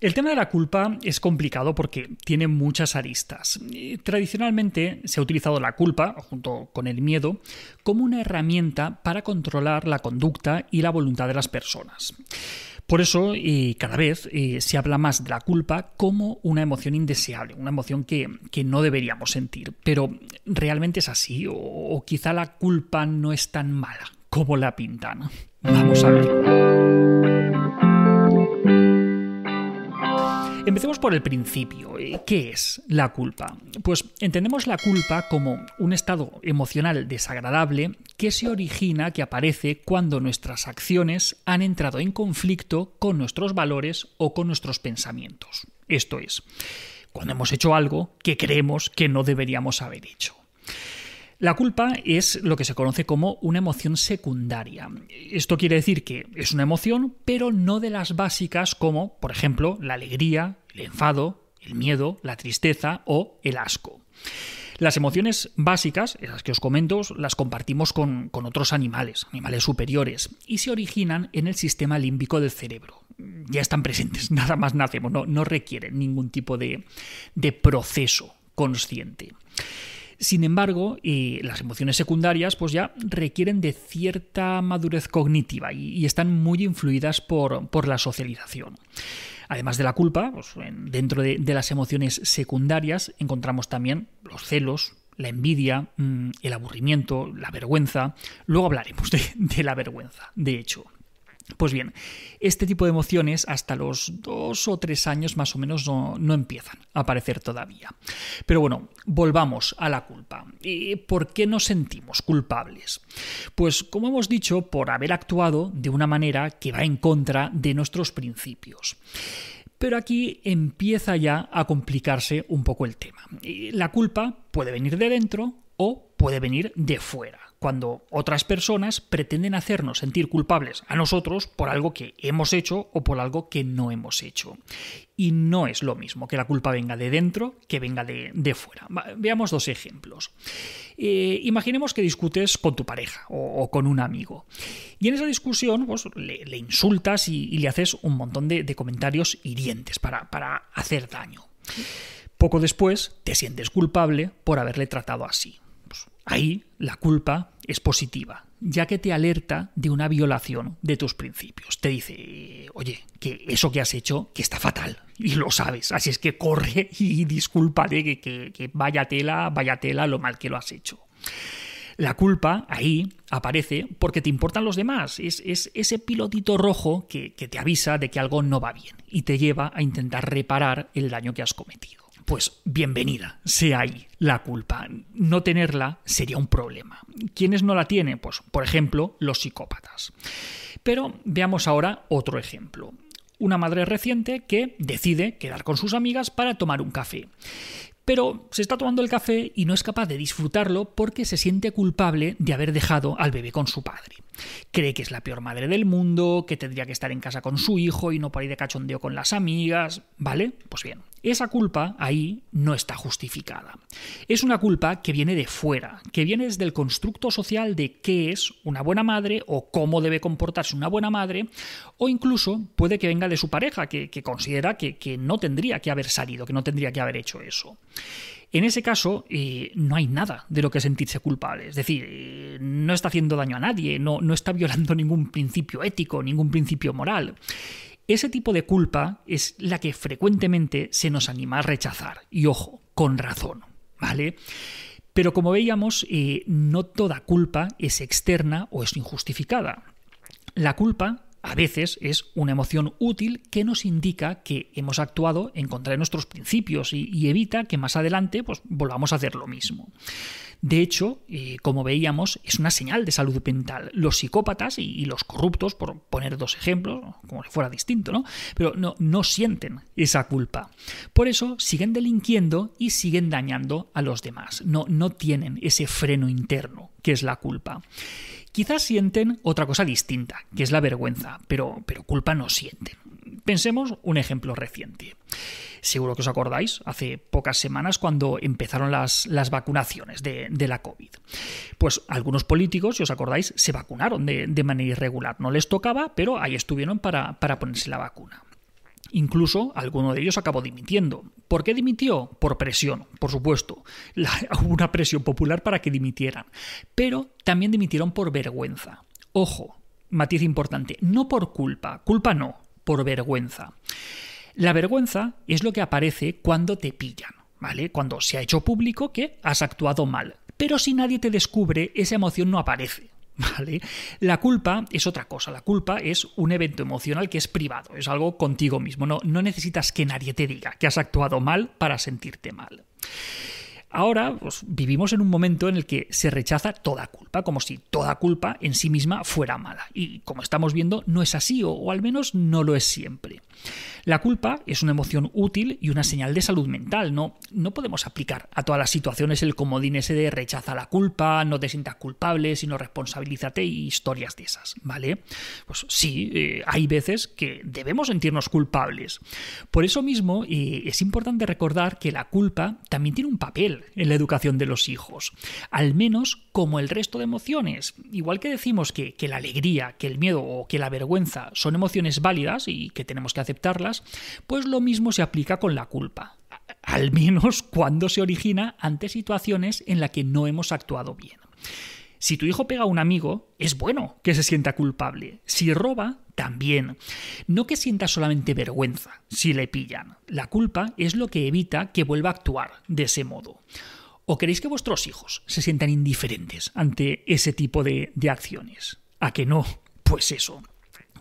El tema de la culpa es complicado porque tiene muchas aristas. Tradicionalmente se ha utilizado la culpa, junto con el miedo, como una herramienta para controlar la conducta y la voluntad de las personas. Por eso, cada vez eh, se habla más de la culpa como una emoción indeseable, una emoción que, no deberíamos sentir. Pero, ¿realmente es así? ¿O, quizá la culpa no es tan mala como la pintan? Vamos a ver. Empecemos por el principio. Eh, ¿Qué es la culpa? Pues entendemos la culpa como un estado emocional desagradable que se origina, que aparece cuando nuestras acciones han entrado en conflicto con nuestros valores o con nuestros pensamientos. Esto es, cuando hemos hecho algo que creemos que no deberíamos haber hecho. La culpa es lo que se conoce como una emoción secundaria. Esto quiere decir que es una emoción, pero no de las básicas como, por ejemplo, la alegría, el enfado, el miedo, la tristeza o el asco. Las emociones básicas, esas que os comento, las compartimos con, otros animales, animales superiores, y se originan en el sistema límbico del cerebro. Ya están presentes, nada más nacemos, no, no requieren ningún tipo de, de proceso consciente. Sin embargo, las emociones secundarias pues ya requieren de cierta madurez cognitiva y, están muy influidas por, la socialización. Además de la culpa, pues, dentro de, las emociones secundarias encontramos también los celos, la envidia, mm, el aburrimiento, la vergüenza. Luego hablaremos de la vergüenza, de hecho. Pues bien, este tipo de emociones hasta los dos o tres años más o menos no, empiezan a aparecer todavía. Pero bueno, volvamos a la culpa. ¿Por qué nos sentimos culpables? Pues como hemos dicho, por haber actuado de una manera que va en contra de nuestros principios. Pero aquí empieza ya a complicarse un poco el tema. La culpa puede venir de dentro o puede venir de fuera cuando otras personas pretenden hacernos sentir culpables a nosotros por algo que hemos hecho o por algo que no hemos hecho. Y no es lo mismo que la culpa venga de dentro que venga de, fuera. Veamos dos ejemplos. Eh, imaginemos que discutes con tu pareja o, con un amigo. Y en esa discusión pues, le, insultas y, le haces un montón de, comentarios hirientes para, para hacer daño. Poco después te sientes culpable por haberle tratado así. Ahí la culpa es positiva, ya que te alerta de una violación de tus principios. Te dice, oye, que eso que has hecho, que está fatal, y lo sabes, así es que corre y discúlpate, que, que, vaya tela, vaya tela lo mal que lo has hecho. La culpa ahí aparece porque te importan los demás. Es, ese pilotito rojo que, que, te avisa de que algo no va bien y te lleva a intentar reparar el daño que has cometido pues bienvenida sea ahí la culpa. No tenerla sería un problema. ¿Quiénes no la tienen? Pues, por ejemplo, los psicópatas. Pero veamos ahora otro ejemplo. Una madre reciente que decide quedar con sus amigas para tomar un café. Pero se está tomando el café y no es capaz de disfrutarlo porque se siente culpable de haber dejado al bebé con su padre. Cree que es la peor madre del mundo, que tendría que estar en casa con su hijo y no por ir de cachondeo con las amigas. ¿Vale? Pues bien, esa culpa ahí no está justificada. Es una culpa que viene de fuera, que viene desde el constructo social de qué es una buena madre o cómo debe comportarse una buena madre, o incluso puede que venga de su pareja, que, considera que no tendría que haber salido, que no tendría que haber hecho eso. En ese caso, eh, no hay nada de lo que sentirse culpable. Es decir, no está haciendo daño a nadie, no, no está violando ningún principio ético, ningún principio moral. Ese tipo de culpa es la que frecuentemente se nos anima a rechazar. Y ojo, con razón, ¿vale? Pero como veíamos, eh, no toda culpa es externa o es injustificada. La culpa a veces es una emoción útil que nos indica que hemos actuado en contra de nuestros principios y, evita que más adelante pues, volvamos a hacer lo mismo. De hecho, eh, como veíamos, es una señal de salud mental. Los psicópatas y, los corruptos, por poner dos ejemplos, como si fuera distinto, ¿no? Pero no, sienten esa culpa. Por eso siguen delinquiendo y siguen dañando a los demás. No tienen ese freno interno que es la culpa. Quizás sienten otra cosa distinta, que es la vergüenza, pero, pero culpa no sienten. Pensemos un ejemplo reciente. Seguro que os acordáis, hace pocas semanas cuando empezaron las, las vacunaciones de, la COVID. Pues algunos políticos, si os acordáis, se vacunaron de, manera irregular. No les tocaba, pero ahí estuvieron para, para ponerse la vacuna. Incluso alguno de ellos acabó dimitiendo. ¿Por qué dimitió? Por presión, por supuesto. hubo una presión popular para que dimitieran. Pero también dimitieron por vergüenza. Ojo, matiz importante, no por culpa, culpa no, por vergüenza. La vergüenza es lo que aparece cuando te pillan, ¿vale? Cuando se ha hecho público que has actuado mal. Pero si nadie te descubre, esa emoción no aparece. La culpa es otra cosa. La culpa es un evento emocional que es privado, es algo contigo mismo. No, no necesitas que nadie te diga que has actuado mal para sentirte mal. Ahora pues, vivimos en un momento en el que se rechaza toda culpa, como si toda culpa en sí misma fuera mala. Y como estamos viendo, no es así, o al menos no lo es siempre. La culpa es una emoción útil y una señal de salud mental. No, no podemos aplicar a todas las situaciones el comodín ese de rechaza la culpa, no te sientas culpable, sino responsabilízate y historias de esas, ¿vale? Pues sí, eh, hay veces que debemos sentirnos culpables. Por eso mismo eh, es importante recordar que la culpa también tiene un papel en la educación de los hijos, al menos como el resto de emociones. Igual que decimos que, que la alegría, que el miedo o que la vergüenza son emociones válidas y que tenemos que aceptarlas, pues lo mismo se aplica con la culpa, al menos cuando se origina ante situaciones en las que no hemos actuado bien. Si tu hijo pega a un amigo, es bueno que se sienta culpable. Si roba, también. No que sienta solamente vergüenza si le pillan. La culpa es lo que evita que vuelva a actuar de ese modo. ¿O queréis que vuestros hijos se sientan indiferentes ante ese tipo de, de acciones? ¿A que no? Pues eso,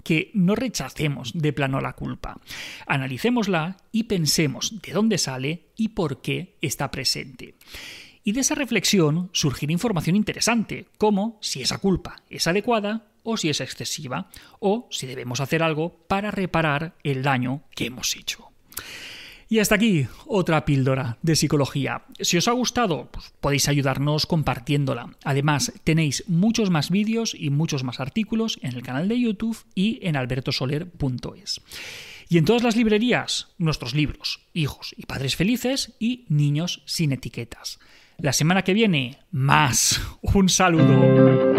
que no rechacemos de plano la culpa. Analicémosla y pensemos de dónde sale y por qué está presente. Y de esa reflexión surgirá información interesante, como si esa culpa es adecuada o si es excesiva, o si debemos hacer algo para reparar el daño que hemos hecho. Y hasta aquí otra píldora de psicología. Si os ha gustado, pues podéis ayudarnos compartiéndola. Además, tenéis muchos más vídeos y muchos más artículos en el canal de YouTube y en albertosoler.es. Y en todas las librerías, nuestros libros, Hijos y Padres Felices y Niños sin etiquetas. La semana que viene, más. Un saludo.